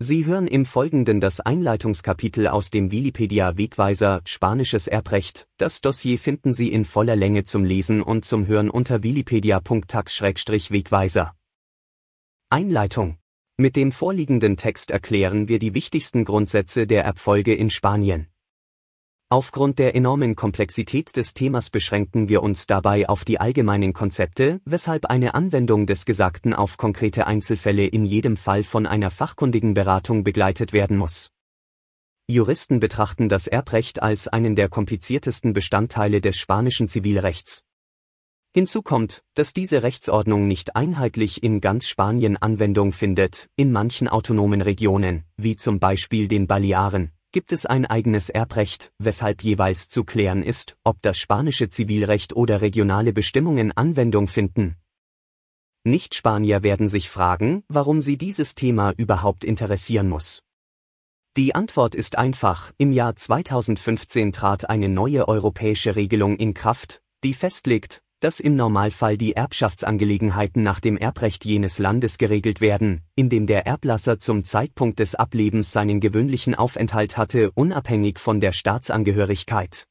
Sie hören im Folgenden das Einleitungskapitel aus dem Wikipedia Wegweiser Spanisches Erbrecht. Das Dossier finden Sie in voller Länge zum Lesen und zum Hören unter wikipedia.tax-wegweiser. Einleitung. Mit dem vorliegenden Text erklären wir die wichtigsten Grundsätze der Erbfolge in Spanien. Aufgrund der enormen Komplexität des Themas beschränken wir uns dabei auf die allgemeinen Konzepte, weshalb eine Anwendung des Gesagten auf konkrete Einzelfälle in jedem Fall von einer fachkundigen Beratung begleitet werden muss. Juristen betrachten das Erbrecht als einen der kompliziertesten Bestandteile des spanischen Zivilrechts. Hinzu kommt, dass diese Rechtsordnung nicht einheitlich in ganz Spanien Anwendung findet, in manchen autonomen Regionen, wie zum Beispiel den Balearen, gibt es ein eigenes Erbrecht, weshalb jeweils zu klären ist, ob das spanische Zivilrecht oder regionale Bestimmungen Anwendung finden. Nicht-Spanier werden sich fragen, warum sie dieses Thema überhaupt interessieren muss. Die Antwort ist einfach, im Jahr 2015 trat eine neue europäische Regelung in Kraft, die festlegt, dass im Normalfall die Erbschaftsangelegenheiten nach dem Erbrecht jenes Landes geregelt werden, in dem der Erblasser zum Zeitpunkt des Ablebens seinen gewöhnlichen Aufenthalt hatte, unabhängig von der Staatsangehörigkeit.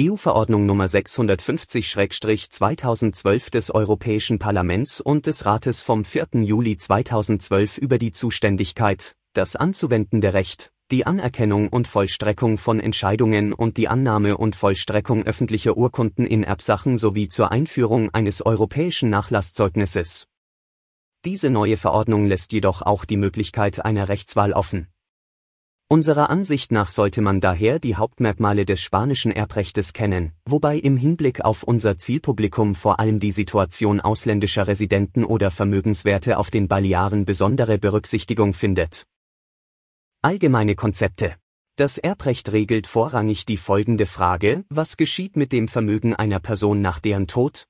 EU-Verordnung Nummer 650-2012 des Europäischen Parlaments und des Rates vom 4. Juli 2012 über die Zuständigkeit, das anzuwendende Recht, die Anerkennung und Vollstreckung von Entscheidungen und die Annahme und Vollstreckung öffentlicher Urkunden in Erbsachen sowie zur Einführung eines europäischen Nachlasszeugnisses. Diese neue Verordnung lässt jedoch auch die Möglichkeit einer Rechtswahl offen. Unserer Ansicht nach sollte man daher die Hauptmerkmale des spanischen Erbrechtes kennen, wobei im Hinblick auf unser Zielpublikum vor allem die Situation ausländischer Residenten oder Vermögenswerte auf den Balearen besondere Berücksichtigung findet. Allgemeine Konzepte. Das Erbrecht regelt vorrangig die folgende Frage, was geschieht mit dem Vermögen einer Person nach deren Tod?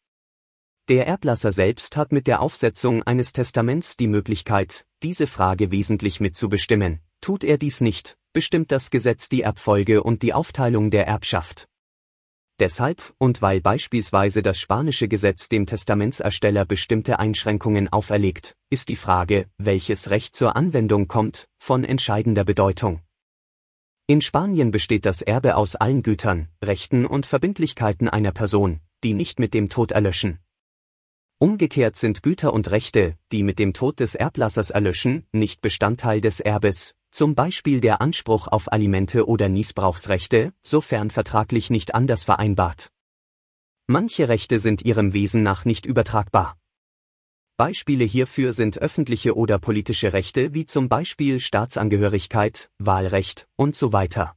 Der Erblasser selbst hat mit der Aufsetzung eines Testaments die Möglichkeit, diese Frage wesentlich mitzubestimmen. Tut er dies nicht, bestimmt das Gesetz die Erbfolge und die Aufteilung der Erbschaft. Deshalb, und weil beispielsweise das spanische Gesetz dem Testamentsersteller bestimmte Einschränkungen auferlegt, ist die Frage, welches Recht zur Anwendung kommt, von entscheidender Bedeutung. In Spanien besteht das Erbe aus allen Gütern, Rechten und Verbindlichkeiten einer Person, die nicht mit dem Tod erlöschen. Umgekehrt sind Güter und Rechte, die mit dem Tod des Erblassers erlöschen, nicht Bestandteil des Erbes, zum Beispiel der Anspruch auf Alimente oder Niesbrauchsrechte, sofern vertraglich nicht anders vereinbart. Manche Rechte sind ihrem Wesen nach nicht übertragbar. Beispiele hierfür sind öffentliche oder politische Rechte wie zum Beispiel Staatsangehörigkeit, Wahlrecht und so weiter.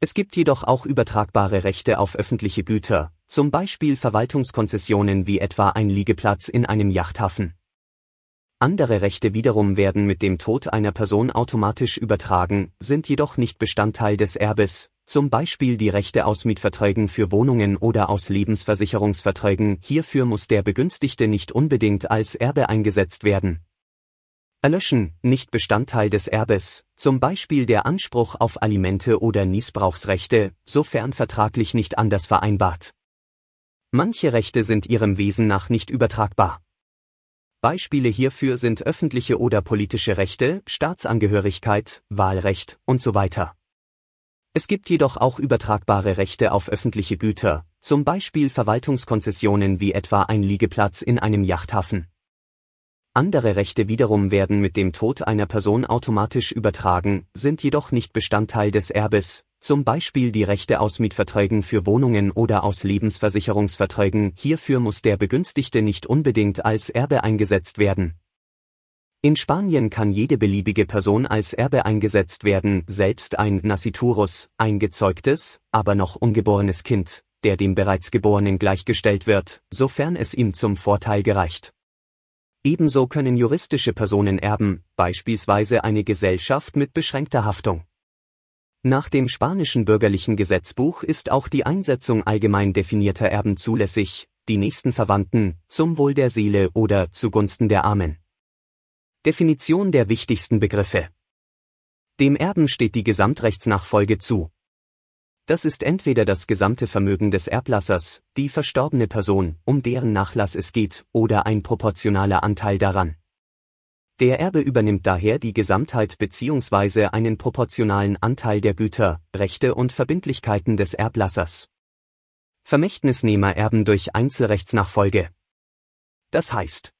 Es gibt jedoch auch übertragbare Rechte auf öffentliche Güter, zum Beispiel Verwaltungskonzessionen wie etwa ein Liegeplatz in einem Yachthafen. Andere Rechte wiederum werden mit dem Tod einer Person automatisch übertragen, sind jedoch nicht Bestandteil des Erbes, zum Beispiel die Rechte aus Mietverträgen für Wohnungen oder aus Lebensversicherungsverträgen, hierfür muss der Begünstigte nicht unbedingt als Erbe eingesetzt werden. Erlöschen, nicht Bestandteil des Erbes, zum Beispiel der Anspruch auf Alimente oder Niesbrauchsrechte, sofern vertraglich nicht anders vereinbart. Manche Rechte sind ihrem Wesen nach nicht übertragbar. Beispiele hierfür sind öffentliche oder politische Rechte, Staatsangehörigkeit, Wahlrecht und so weiter. Es gibt jedoch auch übertragbare Rechte auf öffentliche Güter, zum Beispiel Verwaltungskonzessionen wie etwa ein Liegeplatz in einem Yachthafen. Andere Rechte wiederum werden mit dem Tod einer Person automatisch übertragen, sind jedoch nicht Bestandteil des Erbes, zum Beispiel die Rechte aus Mietverträgen für Wohnungen oder aus Lebensversicherungsverträgen, hierfür muss der Begünstigte nicht unbedingt als Erbe eingesetzt werden. In Spanien kann jede beliebige Person als Erbe eingesetzt werden, selbst ein Nasciturus, ein gezeugtes, aber noch ungeborenes Kind, der dem bereits Geborenen gleichgestellt wird, sofern es ihm zum Vorteil gereicht. Ebenso können juristische Personen erben, beispielsweise eine Gesellschaft mit beschränkter Haftung. Nach dem spanischen bürgerlichen Gesetzbuch ist auch die Einsetzung allgemein definierter Erben zulässig, die nächsten Verwandten, zum Wohl der Seele oder zugunsten der Armen. Definition der wichtigsten Begriffe. Dem Erben steht die Gesamtrechtsnachfolge zu. Das ist entweder das gesamte Vermögen des Erblassers, die verstorbene Person, um deren Nachlass es geht, oder ein proportionaler Anteil daran. Der Erbe übernimmt daher die Gesamtheit bzw. einen proportionalen Anteil der Güter, Rechte und Verbindlichkeiten des Erblassers. Vermächtnisnehmer erben durch Einzelrechtsnachfolge. Das heißt,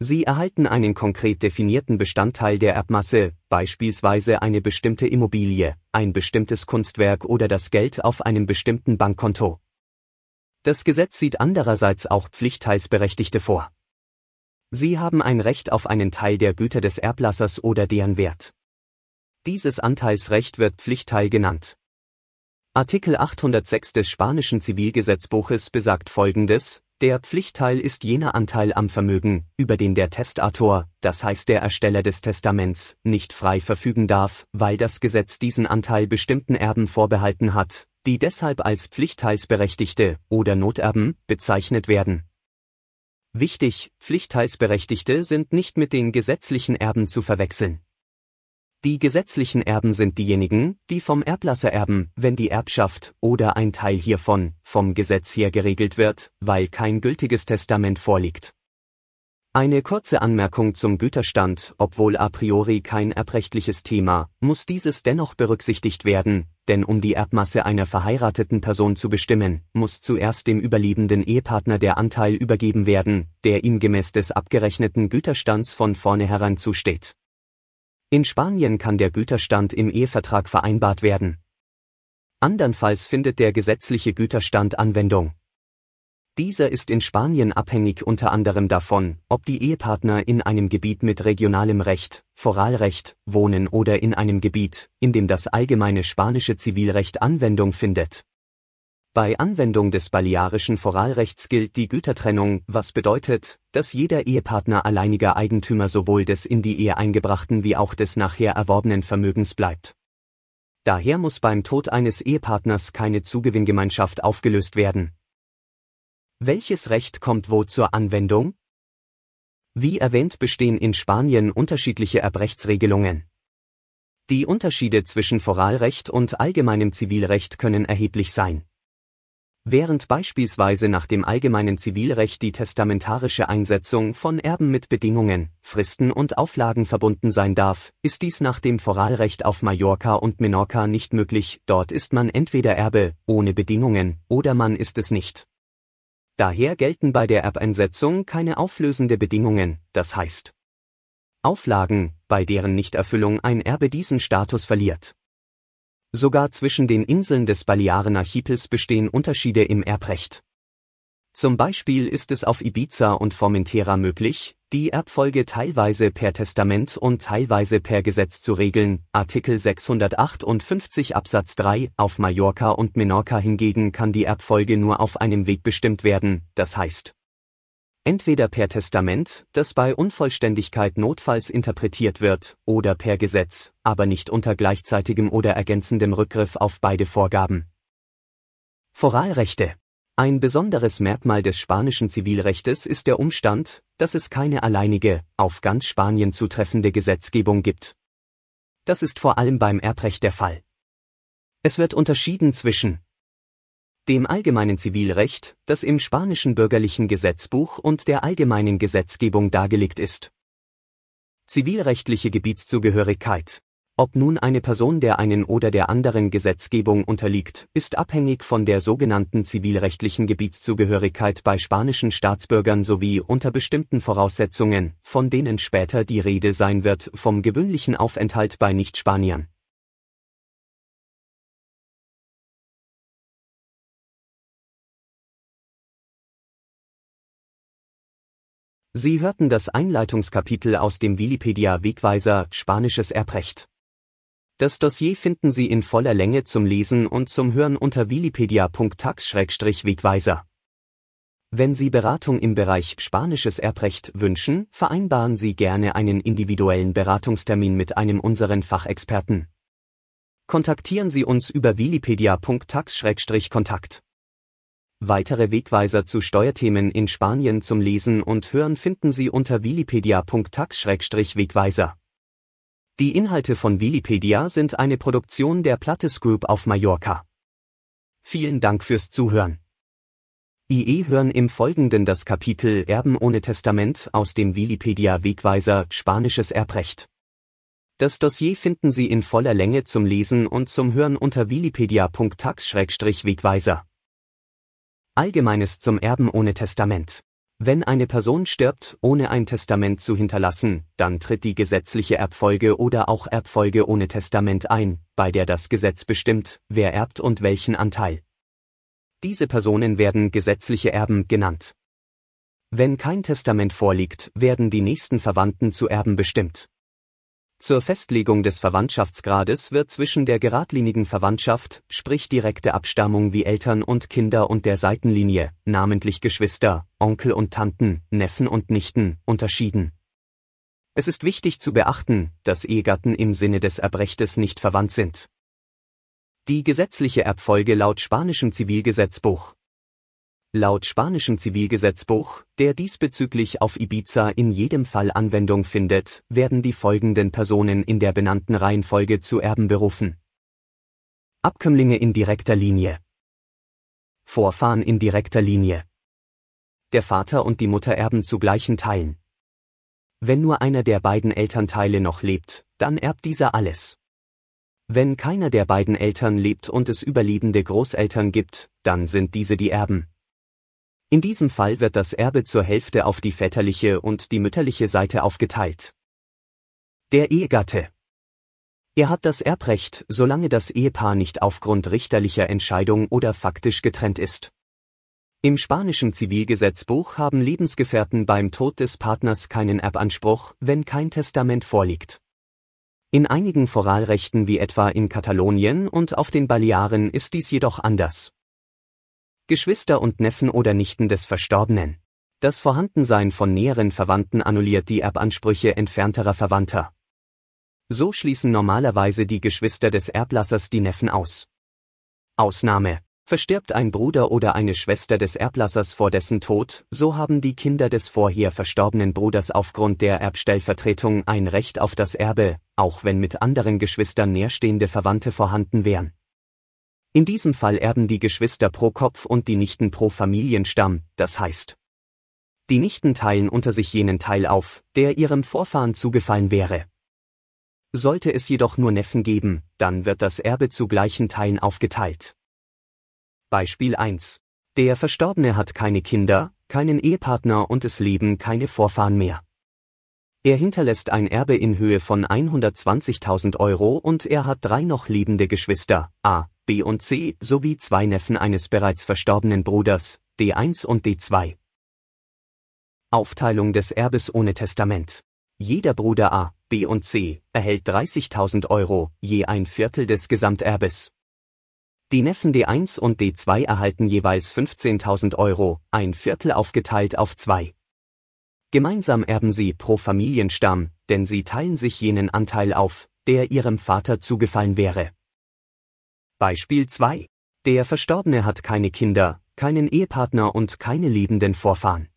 sie erhalten einen konkret definierten Bestandteil der Erbmasse, beispielsweise eine bestimmte Immobilie, ein bestimmtes Kunstwerk oder das Geld auf einem bestimmten Bankkonto. Das Gesetz sieht andererseits auch Pflichtteilsberechtigte vor. Sie haben ein Recht auf einen Teil der Güter des Erblassers oder deren Wert. Dieses Anteilsrecht wird Pflichtteil genannt. Artikel 806 des spanischen Zivilgesetzbuches besagt folgendes, der Pflichtteil ist jener Anteil am Vermögen, über den der Testator, das heißt der Ersteller des Testaments, nicht frei verfügen darf, weil das Gesetz diesen Anteil bestimmten Erben vorbehalten hat, die deshalb als Pflichtteilsberechtigte oder Noterben bezeichnet werden Wichtig, Pflichtteilsberechtigte sind nicht mit den gesetzlichen Erben zu verwechseln. Die gesetzlichen Erben sind diejenigen, die vom Erblasser erben, wenn die Erbschaft oder ein Teil hiervon vom Gesetz her geregelt wird, weil kein gültiges Testament vorliegt. Eine kurze Anmerkung zum Güterstand, obwohl a priori kein erbrechtliches Thema, muss dieses dennoch berücksichtigt werden, denn um die Erbmasse einer verheirateten Person zu bestimmen, muss zuerst dem überlebenden Ehepartner der Anteil übergeben werden, der ihm gemäß des abgerechneten Güterstands von vornherein zusteht. In Spanien kann der Güterstand im Ehevertrag vereinbart werden. Andernfalls findet der gesetzliche Güterstand Anwendung. Dieser ist in Spanien abhängig unter anderem davon, ob die Ehepartner in einem Gebiet mit regionalem Recht, Foralrecht, wohnen oder in einem Gebiet, in dem das allgemeine spanische Zivilrecht Anwendung findet. Bei Anwendung des balearischen Foralrechts gilt die Gütertrennung, was bedeutet, dass jeder Ehepartner alleiniger Eigentümer sowohl des in die Ehe eingebrachten wie auch des nachher erworbenen Vermögens bleibt. Daher muss beim Tod eines Ehepartners keine Zugewinngemeinschaft aufgelöst werden, welches Recht kommt wo zur Anwendung? Wie erwähnt bestehen in Spanien unterschiedliche Erbrechtsregelungen. Die Unterschiede zwischen Foralrecht und allgemeinem Zivilrecht können erheblich sein. Während beispielsweise nach dem allgemeinen Zivilrecht die testamentarische Einsetzung von Erben mit Bedingungen, Fristen und Auflagen verbunden sein darf, ist dies nach dem Foralrecht auf Mallorca und Menorca nicht möglich, dort ist man entweder Erbe, ohne Bedingungen, oder man ist es nicht. Daher gelten bei der Erbeinsetzung keine auflösende Bedingungen, das heißt Auflagen, bei deren Nichterfüllung ein Erbe diesen Status verliert. Sogar zwischen den Inseln des Balearenarchipels bestehen Unterschiede im Erbrecht. Zum Beispiel ist es auf Ibiza und Formentera möglich, die Erbfolge teilweise per Testament und teilweise per Gesetz zu regeln, Artikel 658 Absatz 3, auf Mallorca und Menorca hingegen kann die Erbfolge nur auf einem Weg bestimmt werden, das heißt, entweder per Testament, das bei Unvollständigkeit notfalls interpretiert wird, oder per Gesetz, aber nicht unter gleichzeitigem oder ergänzendem Rückgriff auf beide Vorgaben. Foralrechte ein besonderes Merkmal des spanischen Zivilrechtes ist der Umstand, dass es keine alleinige, auf ganz Spanien zutreffende Gesetzgebung gibt. Das ist vor allem beim Erbrecht der Fall. Es wird unterschieden zwischen dem allgemeinen Zivilrecht, das im spanischen bürgerlichen Gesetzbuch und der allgemeinen Gesetzgebung dargelegt ist. Zivilrechtliche Gebietszugehörigkeit ob nun eine Person der einen oder der anderen Gesetzgebung unterliegt, ist abhängig von der sogenannten zivilrechtlichen Gebietszugehörigkeit bei spanischen Staatsbürgern sowie unter bestimmten Voraussetzungen, von denen später die Rede sein wird, vom gewöhnlichen Aufenthalt bei Nichtspaniern. Sie hörten das Einleitungskapitel aus dem Wikipedia Wegweiser Spanisches Erbrecht. Das Dossier finden Sie in voller Länge zum Lesen und zum Hören unter wikipedia.tax-wegweiser. Wenn Sie Beratung im Bereich Spanisches Erbrecht wünschen, vereinbaren Sie gerne einen individuellen Beratungstermin mit einem unseren Fachexperten. Kontaktieren Sie uns über wikipedia.tax-kontakt. Weitere Wegweiser zu Steuerthemen in Spanien zum Lesen und Hören finden Sie unter wikipedia.tax-wegweiser. Die Inhalte von Wikipedia sind eine Produktion der Plattes Group auf Mallorca. Vielen Dank fürs Zuhören. IE hören im Folgenden das Kapitel Erben ohne Testament aus dem Wikipedia Wegweiser Spanisches Erbrecht. Das Dossier finden Sie in voller Länge zum Lesen und zum Hören unter wikipedia.tax-wegweiser. Allgemeines zum Erben ohne Testament. Wenn eine Person stirbt, ohne ein Testament zu hinterlassen, dann tritt die gesetzliche Erbfolge oder auch Erbfolge ohne Testament ein, bei der das Gesetz bestimmt, wer erbt und welchen Anteil. Diese Personen werden gesetzliche Erben genannt. Wenn kein Testament vorliegt, werden die nächsten Verwandten zu Erben bestimmt. Zur Festlegung des Verwandtschaftsgrades wird zwischen der geradlinigen Verwandtschaft, sprich direkte Abstammung wie Eltern und Kinder und der Seitenlinie, namentlich Geschwister, Onkel und Tanten, Neffen und Nichten, unterschieden. Es ist wichtig zu beachten, dass Ehegatten im Sinne des Erbrechtes nicht verwandt sind. Die gesetzliche Erbfolge laut spanischem Zivilgesetzbuch. Laut spanischem Zivilgesetzbuch, der diesbezüglich auf Ibiza in jedem Fall Anwendung findet, werden die folgenden Personen in der benannten Reihenfolge zu Erben berufen. Abkömmlinge in direkter Linie. Vorfahren in direkter Linie. Der Vater und die Mutter erben zu gleichen Teilen. Wenn nur einer der beiden Elternteile noch lebt, dann erbt dieser alles. Wenn keiner der beiden Eltern lebt und es überlebende Großeltern gibt, dann sind diese die Erben. In diesem Fall wird das Erbe zur Hälfte auf die väterliche und die mütterliche Seite aufgeteilt. Der Ehegatte. Er hat das Erbrecht, solange das Ehepaar nicht aufgrund richterlicher Entscheidung oder faktisch getrennt ist. Im spanischen Zivilgesetzbuch haben Lebensgefährten beim Tod des Partners keinen Erbanspruch, wenn kein Testament vorliegt. In einigen Foralrechten wie etwa in Katalonien und auf den Balearen ist dies jedoch anders. Geschwister und Neffen oder Nichten des Verstorbenen. Das Vorhandensein von näheren Verwandten annulliert die Erbansprüche entfernterer Verwandter. So schließen normalerweise die Geschwister des Erblassers die Neffen aus. Ausnahme Verstirbt ein Bruder oder eine Schwester des Erblassers vor dessen Tod, so haben die Kinder des vorher verstorbenen Bruders aufgrund der Erbstellvertretung ein Recht auf das Erbe, auch wenn mit anderen Geschwistern näherstehende Verwandte vorhanden wären. In diesem Fall erben die Geschwister pro Kopf und die Nichten pro Familienstamm, das heißt, die Nichten teilen unter sich jenen Teil auf, der ihrem Vorfahren zugefallen wäre. Sollte es jedoch nur Neffen geben, dann wird das Erbe zu gleichen Teilen aufgeteilt. Beispiel 1. Der Verstorbene hat keine Kinder, keinen Ehepartner und es leben keine Vorfahren mehr. Er hinterlässt ein Erbe in Höhe von 120.000 Euro und er hat drei noch lebende Geschwister, A, B und C, sowie zwei Neffen eines bereits verstorbenen Bruders, D1 und D2. Aufteilung des Erbes ohne Testament. Jeder Bruder A, B und C erhält 30.000 Euro, je ein Viertel des Gesamterbes. Die Neffen D1 und D2 erhalten jeweils 15.000 Euro, ein Viertel aufgeteilt auf zwei. Gemeinsam erben sie pro Familienstamm, denn sie teilen sich jenen Anteil auf, der ihrem Vater zugefallen wäre. Beispiel 2. Der Verstorbene hat keine Kinder, keinen Ehepartner und keine lebenden Vorfahren.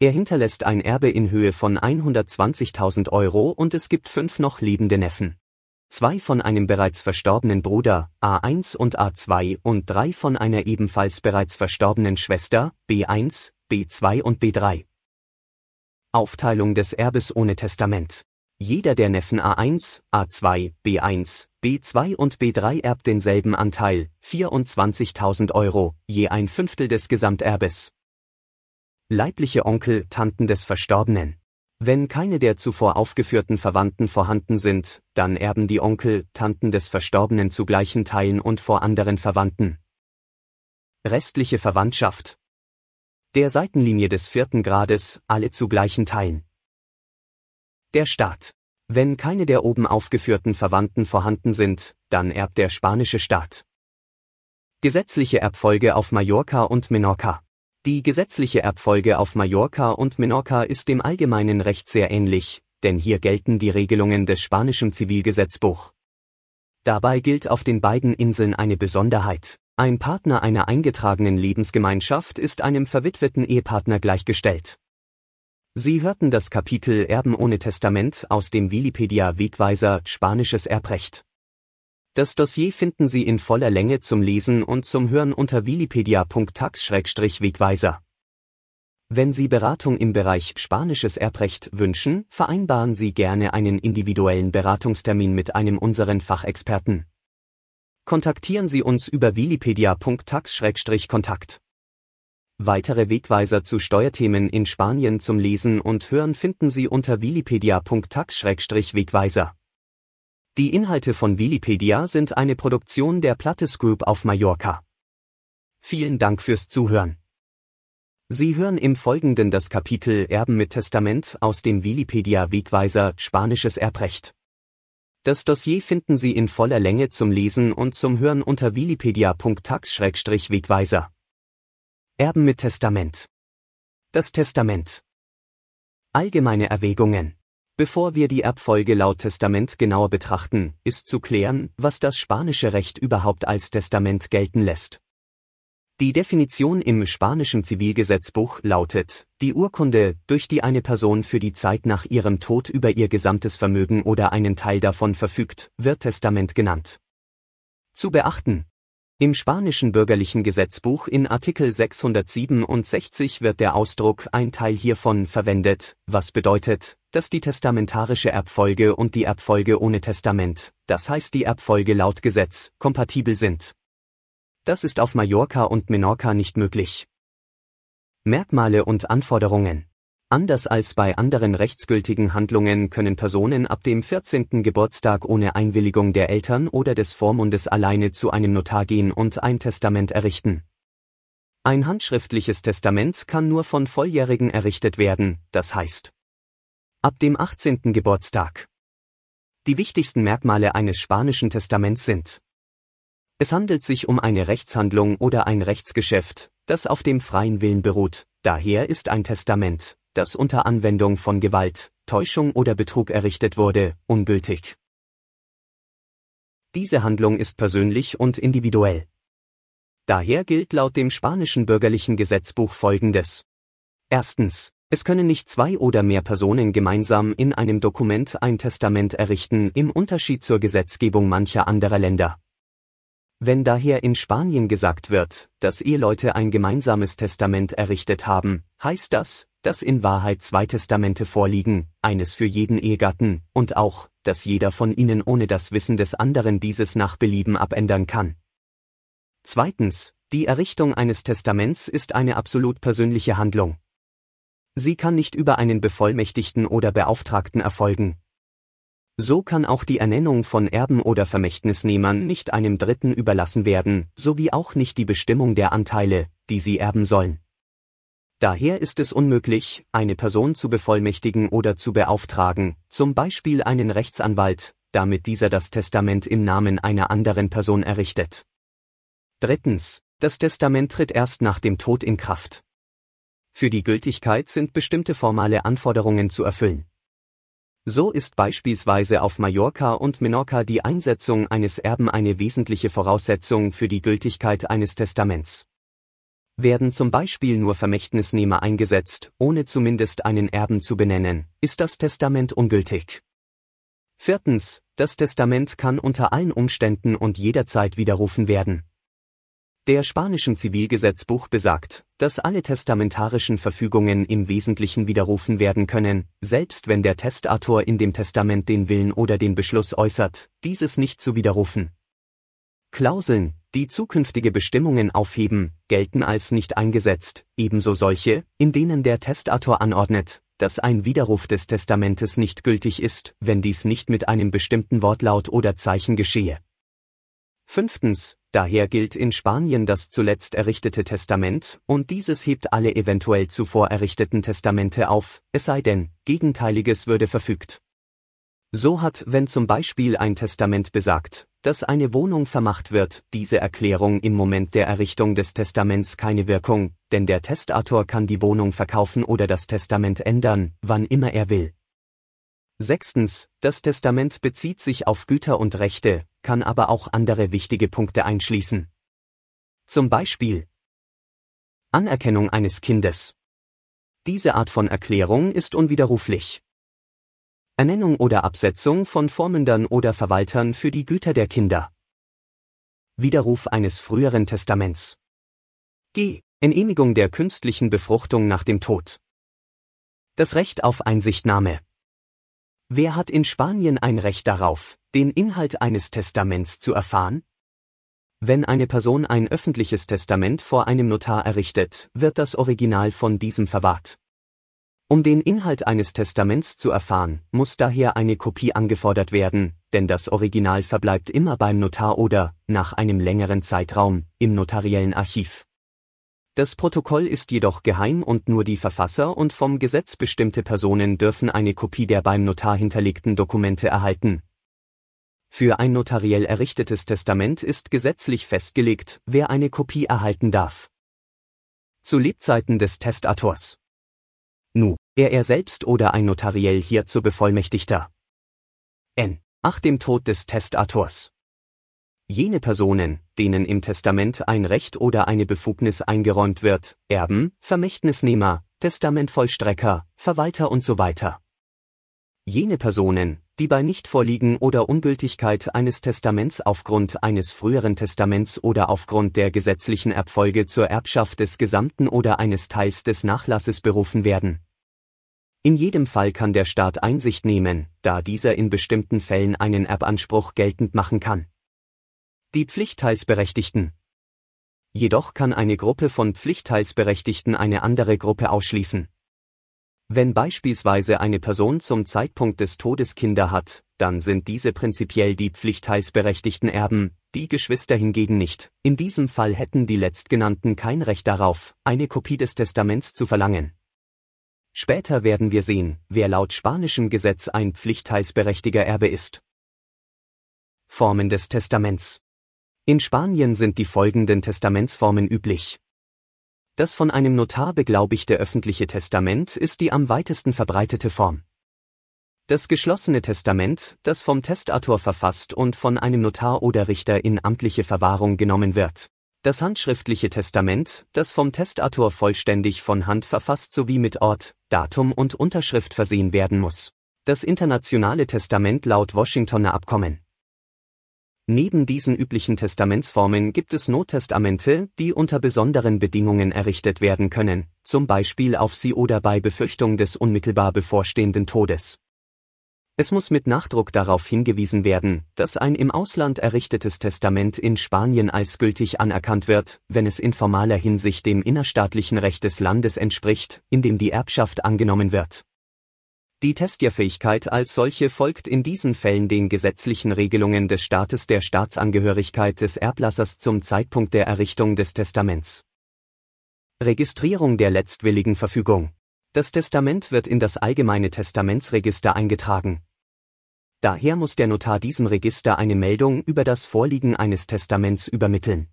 Er hinterlässt ein Erbe in Höhe von 120.000 Euro und es gibt fünf noch lebende Neffen zwei von einem bereits verstorbenen Bruder, A1 und A2 und drei von einer ebenfalls bereits verstorbenen Schwester, B1, B2 und B3. Aufteilung des Erbes ohne Testament. Jeder der Neffen A1, A2, B1, B2 und B3 erbt denselben Anteil, 24.000 Euro, je ein Fünftel des Gesamterbes. Leibliche Onkel, Tanten des Verstorbenen. Wenn keine der zuvor aufgeführten Verwandten vorhanden sind, dann erben die Onkel, Tanten des Verstorbenen zu gleichen Teilen und vor anderen Verwandten. Restliche Verwandtschaft. Der Seitenlinie des vierten Grades, alle zu gleichen Teilen. Der Staat. Wenn keine der oben aufgeführten Verwandten vorhanden sind, dann erbt der spanische Staat. Gesetzliche Erbfolge auf Mallorca und Menorca. Die gesetzliche Erbfolge auf Mallorca und Menorca ist dem allgemeinen Recht sehr ähnlich, denn hier gelten die Regelungen des spanischen Zivilgesetzbuch. Dabei gilt auf den beiden Inseln eine Besonderheit. Ein Partner einer eingetragenen Lebensgemeinschaft ist einem verwitweten Ehepartner gleichgestellt. Sie hörten das Kapitel Erben ohne Testament aus dem Wikipedia Wegweiser Spanisches Erbrecht. Das Dossier finden Sie in voller Länge zum Lesen und zum Hören unter wikipedia.tax-wegweiser. Wenn Sie Beratung im Bereich Spanisches Erbrecht wünschen, vereinbaren Sie gerne einen individuellen Beratungstermin mit einem unseren Fachexperten. Kontaktieren Sie uns über wikipedia.tax-kontakt. Weitere Wegweiser zu Steuerthemen in Spanien zum Lesen und Hören finden Sie unter wikipedia.tax-wegweiser. Die Inhalte von Wikipedia sind eine Produktion der Plattes Group auf Mallorca. Vielen Dank fürs Zuhören. Sie hören im Folgenden das Kapitel Erben mit Testament aus dem Wikipedia Wegweiser Spanisches Erbrecht. Das Dossier finden Sie in voller Länge zum Lesen und zum Hören unter wikipedia.tax-wegweiser. Erben mit Testament. Das Testament. Allgemeine Erwägungen. Bevor wir die Erbfolge laut Testament genauer betrachten, ist zu klären, was das spanische Recht überhaupt als Testament gelten lässt. Die Definition im spanischen Zivilgesetzbuch lautet, die Urkunde, durch die eine Person für die Zeit nach ihrem Tod über ihr gesamtes Vermögen oder einen Teil davon verfügt, wird Testament genannt. Zu beachten, im spanischen bürgerlichen Gesetzbuch in Artikel 667 wird der Ausdruck ein Teil hiervon verwendet, was bedeutet, dass die testamentarische Erbfolge und die Erbfolge ohne Testament, das heißt die Erbfolge laut Gesetz, kompatibel sind. Das ist auf Mallorca und Menorca nicht möglich. Merkmale und Anforderungen Anders als bei anderen rechtsgültigen Handlungen können Personen ab dem 14. Geburtstag ohne Einwilligung der Eltern oder des Vormundes alleine zu einem Notar gehen und ein Testament errichten. Ein handschriftliches Testament kann nur von Volljährigen errichtet werden, das heißt ab dem 18. Geburtstag. Die wichtigsten Merkmale eines spanischen Testaments sind es handelt sich um eine Rechtshandlung oder ein Rechtsgeschäft, das auf dem freien Willen beruht, daher ist ein Testament, das unter Anwendung von Gewalt, Täuschung oder Betrug errichtet wurde, ungültig. Diese Handlung ist persönlich und individuell. Daher gilt laut dem spanischen bürgerlichen Gesetzbuch Folgendes. Erstens, es können nicht zwei oder mehr Personen gemeinsam in einem Dokument ein Testament errichten im Unterschied zur Gesetzgebung mancher anderer Länder. Wenn daher in Spanien gesagt wird, dass Eheleute ein gemeinsames Testament errichtet haben, heißt das, dass in Wahrheit zwei Testamente vorliegen, eines für jeden Ehegatten, und auch, dass jeder von ihnen ohne das Wissen des anderen dieses nach Belieben abändern kann. Zweitens, die Errichtung eines Testaments ist eine absolut persönliche Handlung. Sie kann nicht über einen Bevollmächtigten oder Beauftragten erfolgen. So kann auch die Ernennung von Erben oder Vermächtnisnehmern nicht einem Dritten überlassen werden, sowie auch nicht die Bestimmung der Anteile, die sie erben sollen. Daher ist es unmöglich, eine Person zu bevollmächtigen oder zu beauftragen, zum Beispiel einen Rechtsanwalt, damit dieser das Testament im Namen einer anderen Person errichtet. Drittens, das Testament tritt erst nach dem Tod in Kraft. Für die Gültigkeit sind bestimmte formale Anforderungen zu erfüllen. So ist beispielsweise auf Mallorca und Menorca die Einsetzung eines Erben eine wesentliche Voraussetzung für die Gültigkeit eines Testaments. Werden zum Beispiel nur Vermächtnisnehmer eingesetzt, ohne zumindest einen Erben zu benennen, ist das Testament ungültig. Viertens, das Testament kann unter allen Umständen und jederzeit widerrufen werden. Der spanischen Zivilgesetzbuch besagt, dass alle testamentarischen Verfügungen im Wesentlichen widerrufen werden können, selbst wenn der Testator in dem Testament den Willen oder den Beschluss äußert, dieses nicht zu widerrufen. Klauseln, die zukünftige Bestimmungen aufheben, gelten als nicht eingesetzt, ebenso solche, in denen der Testator anordnet, dass ein Widerruf des Testamentes nicht gültig ist, wenn dies nicht mit einem bestimmten Wortlaut oder Zeichen geschehe. Fünftens, daher gilt in Spanien das zuletzt errichtete Testament, und dieses hebt alle eventuell zuvor errichteten Testamente auf, es sei denn, Gegenteiliges würde verfügt. So hat, wenn zum Beispiel ein Testament besagt, dass eine Wohnung vermacht wird, diese Erklärung im Moment der Errichtung des Testaments keine Wirkung, denn der Testator kann die Wohnung verkaufen oder das Testament ändern, wann immer er will. Sechstens, das Testament bezieht sich auf Güter und Rechte, kann aber auch andere wichtige Punkte einschließen. Zum Beispiel Anerkennung eines Kindes. Diese Art von Erklärung ist unwiderruflich. Ernennung oder Absetzung von Vormündern oder Verwaltern für die Güter der Kinder. Widerruf eines früheren Testaments. G. Enemigung der künstlichen Befruchtung nach dem Tod. Das Recht auf Einsichtnahme. Wer hat in Spanien ein Recht darauf, den Inhalt eines Testaments zu erfahren? Wenn eine Person ein öffentliches Testament vor einem Notar errichtet, wird das Original von diesem verwahrt. Um den Inhalt eines Testaments zu erfahren, muss daher eine Kopie angefordert werden, denn das Original verbleibt immer beim Notar oder, nach einem längeren Zeitraum, im notariellen Archiv. Das Protokoll ist jedoch geheim und nur die Verfasser und vom Gesetz bestimmte Personen dürfen eine Kopie der beim Notar hinterlegten Dokumente erhalten. Für ein notariell errichtetes Testament ist gesetzlich festgelegt, wer eine Kopie erhalten darf. Zu Lebzeiten des Testators Nu, er er selbst oder ein notariell hierzu Bevollmächtigter. N. Nach dem Tod des Testators. Jene Personen, denen im Testament ein Recht oder eine Befugnis eingeräumt wird, Erben, Vermächtnisnehmer, Testamentvollstrecker, Verwalter und so. Jene Personen, die bei Nichtvorliegen oder Ungültigkeit eines Testaments aufgrund eines früheren Testaments oder aufgrund der gesetzlichen Erbfolge zur Erbschaft des gesamten oder eines Teils des Nachlasses berufen werden. In jedem Fall kann der Staat Einsicht nehmen, da dieser in bestimmten Fällen einen Erbanspruch geltend machen kann. Die Pflichtteilsberechtigten. Jedoch kann eine Gruppe von Pflichtteilsberechtigten eine andere Gruppe ausschließen. Wenn beispielsweise eine Person zum Zeitpunkt des Todes Kinder hat, dann sind diese prinzipiell die pflichtteilsberechtigten Erben, die Geschwister hingegen nicht. In diesem Fall hätten die letztgenannten kein Recht darauf, eine Kopie des Testaments zu verlangen. Später werden wir sehen, wer laut spanischem Gesetz ein pflichtteilsberechtiger Erbe ist. Formen des Testaments. In Spanien sind die folgenden Testamentsformen üblich. Das von einem Notar beglaubigte öffentliche Testament ist die am weitesten verbreitete Form. Das geschlossene Testament, das vom Testator verfasst und von einem Notar oder Richter in amtliche Verwahrung genommen wird. Das handschriftliche Testament, das vom Testator vollständig von Hand verfasst sowie mit Ort, Datum und Unterschrift versehen werden muss. Das internationale Testament laut Washingtoner Abkommen. Neben diesen üblichen Testamentsformen gibt es Nottestamente, die unter besonderen Bedingungen errichtet werden können, zum Beispiel auf sie oder bei Befürchtung des unmittelbar bevorstehenden Todes. Es muss mit Nachdruck darauf hingewiesen werden, dass ein im Ausland errichtetes Testament in Spanien als gültig anerkannt wird, wenn es in formaler Hinsicht dem innerstaatlichen Recht des Landes entspricht, in dem die Erbschaft angenommen wird. Die Testierfähigkeit als solche folgt in diesen Fällen den gesetzlichen Regelungen des Staates der Staatsangehörigkeit des Erblassers zum Zeitpunkt der Errichtung des Testaments. Registrierung der letztwilligen Verfügung das Testament wird in das allgemeine Testamentsregister eingetragen. Daher muss der Notar diesem Register eine Meldung über das Vorliegen eines Testaments übermitteln.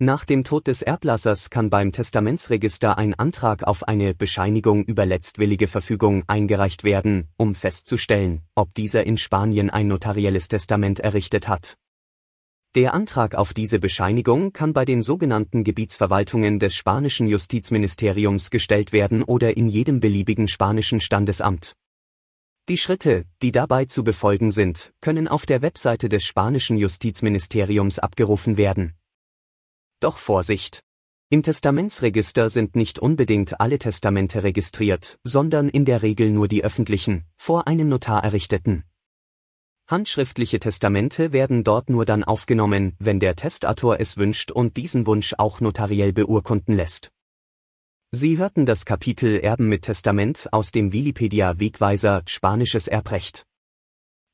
Nach dem Tod des Erblassers kann beim Testamentsregister ein Antrag auf eine Bescheinigung über letztwillige Verfügung eingereicht werden, um festzustellen, ob dieser in Spanien ein notarielles Testament errichtet hat. Der Antrag auf diese Bescheinigung kann bei den sogenannten Gebietsverwaltungen des spanischen Justizministeriums gestellt werden oder in jedem beliebigen spanischen Standesamt. Die Schritte, die dabei zu befolgen sind, können auf der Webseite des spanischen Justizministeriums abgerufen werden. Doch Vorsicht! Im Testamentsregister sind nicht unbedingt alle Testamente registriert, sondern in der Regel nur die öffentlichen, vor einem Notar errichteten. Handschriftliche Testamente werden dort nur dann aufgenommen, wenn der Testator es wünscht und diesen Wunsch auch notariell beurkunden lässt. Sie hörten das Kapitel Erben mit Testament aus dem Wikipedia Wegweiser Spanisches Erbrecht.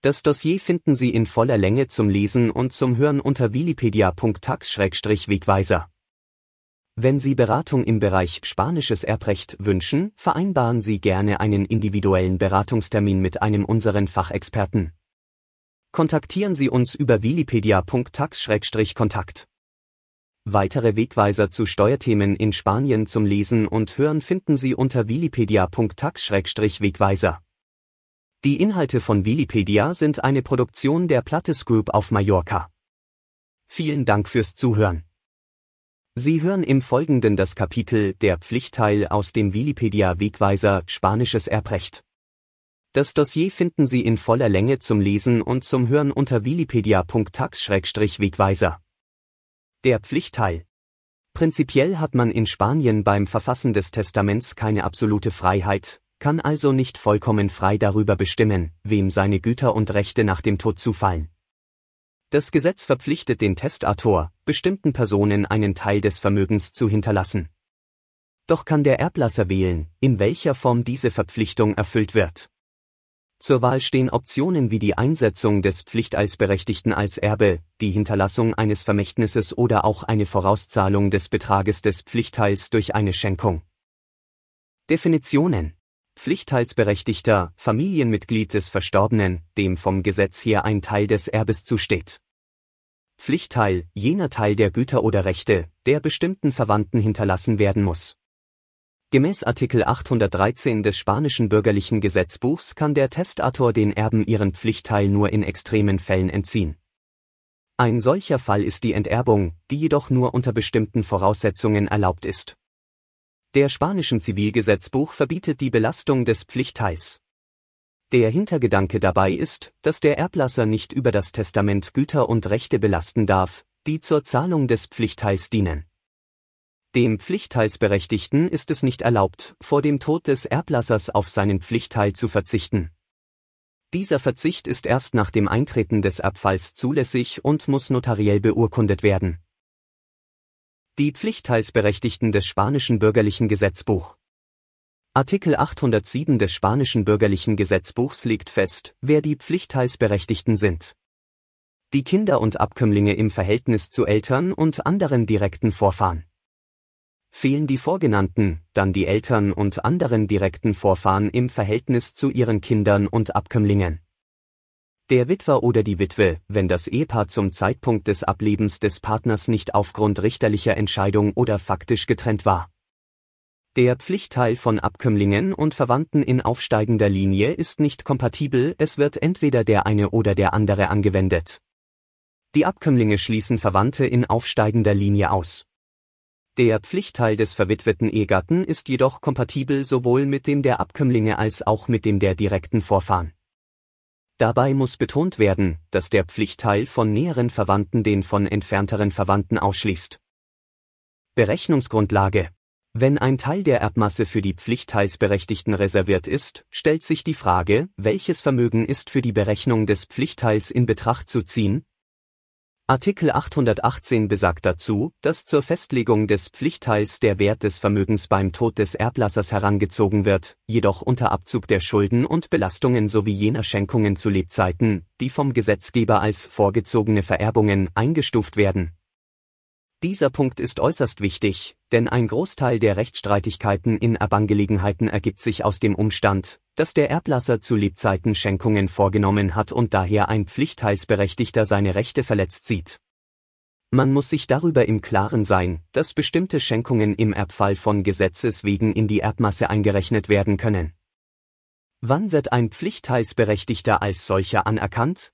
Das Dossier finden Sie in voller Länge zum Lesen und zum Hören unter wikipedia.tax-wegweiser. Wenn Sie Beratung im Bereich Spanisches Erbrecht wünschen, vereinbaren Sie gerne einen individuellen Beratungstermin mit einem unseren Fachexperten kontaktieren Sie uns über wikipedia.tax-kontakt. Weitere Wegweiser zu Steuerthemen in Spanien zum Lesen und Hören finden Sie unter wikipedia.tax-wegweiser. Die Inhalte von Wikipedia sind eine Produktion der Plattes Group auf Mallorca. Vielen Dank fürs Zuhören. Sie hören im Folgenden das Kapitel Der Pflichtteil aus dem Wikipedia Wegweiser Spanisches Erbrecht. Das Dossier finden Sie in voller Länge zum Lesen und zum Hören unter wikipedia.tax-wegweiser. Der Pflichtteil. Prinzipiell hat man in Spanien beim Verfassen des Testaments keine absolute Freiheit, kann also nicht vollkommen frei darüber bestimmen, wem seine Güter und Rechte nach dem Tod zufallen. Das Gesetz verpflichtet den Testator, bestimmten Personen einen Teil des Vermögens zu hinterlassen. Doch kann der Erblasser wählen, in welcher Form diese Verpflichtung erfüllt wird. Zur Wahl stehen Optionen wie die Einsetzung des Pflichteilsberechtigten als Erbe, die Hinterlassung eines Vermächtnisses oder auch eine Vorauszahlung des Betrages des Pflichtteils durch eine Schenkung. Definitionen Pflichtteilsberechtigter, Familienmitglied des Verstorbenen, dem vom Gesetz her ein Teil des Erbes zusteht. Pflichtteil, jener Teil der Güter oder Rechte, der bestimmten Verwandten hinterlassen werden muss. Gemäß Artikel 813 des spanischen bürgerlichen Gesetzbuchs kann der Testator den Erben ihren Pflichtteil nur in extremen Fällen entziehen. Ein solcher Fall ist die Enterbung, die jedoch nur unter bestimmten Voraussetzungen erlaubt ist. Der spanischen Zivilgesetzbuch verbietet die Belastung des Pflichtteils. Der Hintergedanke dabei ist, dass der Erblasser nicht über das Testament Güter und Rechte belasten darf, die zur Zahlung des Pflichtteils dienen. Dem Pflichtteilsberechtigten ist es nicht erlaubt, vor dem Tod des Erblassers auf seinen Pflichtteil zu verzichten. Dieser Verzicht ist erst nach dem Eintreten des Erbfalls zulässig und muss notariell beurkundet werden. Die Pflichtteilsberechtigten des spanischen bürgerlichen Gesetzbuch Artikel 807 des spanischen bürgerlichen Gesetzbuchs legt fest, wer die Pflichtteilsberechtigten sind. Die Kinder und Abkömmlinge im Verhältnis zu Eltern und anderen direkten Vorfahren. Fehlen die vorgenannten, dann die Eltern und anderen direkten Vorfahren im Verhältnis zu ihren Kindern und Abkömmlingen. Der Witwer oder die Witwe, wenn das Ehepaar zum Zeitpunkt des Ablebens des Partners nicht aufgrund richterlicher Entscheidung oder faktisch getrennt war. Der Pflichtteil von Abkömmlingen und Verwandten in aufsteigender Linie ist nicht kompatibel, es wird entweder der eine oder der andere angewendet. Die Abkömmlinge schließen Verwandte in aufsteigender Linie aus. Der Pflichtteil des verwitweten Ehegatten ist jedoch kompatibel sowohl mit dem der Abkömmlinge als auch mit dem der direkten Vorfahren. Dabei muss betont werden, dass der Pflichtteil von näheren Verwandten den von entfernteren Verwandten ausschließt. Berechnungsgrundlage Wenn ein Teil der Erbmasse für die Pflichtteilsberechtigten reserviert ist, stellt sich die Frage, welches Vermögen ist für die Berechnung des Pflichtteils in Betracht zu ziehen, Artikel 818 besagt dazu, dass zur Festlegung des Pflichtteils der Wert des Vermögens beim Tod des Erblassers herangezogen wird, jedoch unter Abzug der Schulden und Belastungen sowie jener Schenkungen zu Lebzeiten, die vom Gesetzgeber als vorgezogene Vererbungen eingestuft werden dieser Punkt ist äußerst wichtig, denn ein Großteil der Rechtsstreitigkeiten in Erbangelegenheiten ergibt sich aus dem Umstand, dass der Erblasser zu Lebzeiten Schenkungen vorgenommen hat und daher ein Pflichtteilsberechtigter seine Rechte verletzt sieht. Man muss sich darüber im Klaren sein, dass bestimmte Schenkungen im Erbfall von Gesetzes wegen in die Erbmasse eingerechnet werden können. Wann wird ein Pflichtteilsberechtigter als solcher anerkannt?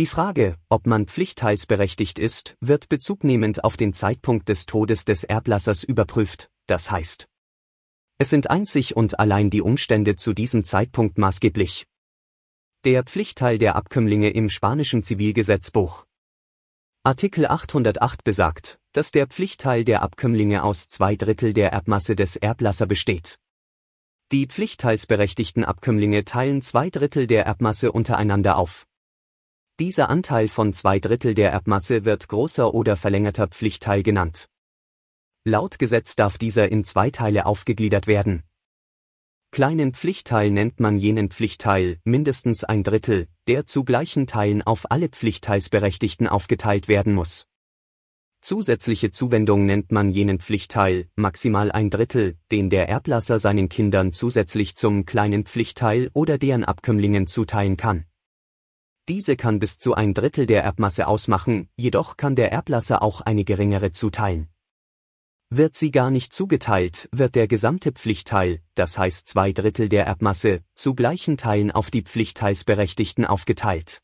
Die Frage, ob man pflichtteilsberechtigt ist, wird bezugnehmend auf den Zeitpunkt des Todes des Erblassers überprüft, das heißt, es sind einzig und allein die Umstände zu diesem Zeitpunkt maßgeblich. Der Pflichtteil der Abkömmlinge im spanischen Zivilgesetzbuch. Artikel 808 besagt, dass der Pflichtteil der Abkömmlinge aus zwei Drittel der Erbmasse des Erblasser besteht. Die pflichtteilsberechtigten Abkömmlinge teilen zwei Drittel der Erbmasse untereinander auf. Dieser Anteil von zwei Drittel der Erbmasse wird großer oder verlängerter Pflichtteil genannt. Laut Gesetz darf dieser in zwei Teile aufgegliedert werden. Kleinen Pflichtteil nennt man jenen Pflichtteil, mindestens ein Drittel, der zu gleichen Teilen auf alle Pflichtteilsberechtigten aufgeteilt werden muss. Zusätzliche Zuwendung nennt man jenen Pflichtteil, maximal ein Drittel, den der Erblasser seinen Kindern zusätzlich zum kleinen Pflichtteil oder deren Abkömmlingen zuteilen kann. Diese kann bis zu ein Drittel der Erbmasse ausmachen, jedoch kann der Erblasser auch eine geringere zuteilen. Wird sie gar nicht zugeteilt, wird der gesamte Pflichtteil, das heißt zwei Drittel der Erbmasse, zu gleichen Teilen auf die Pflichtteilsberechtigten aufgeteilt.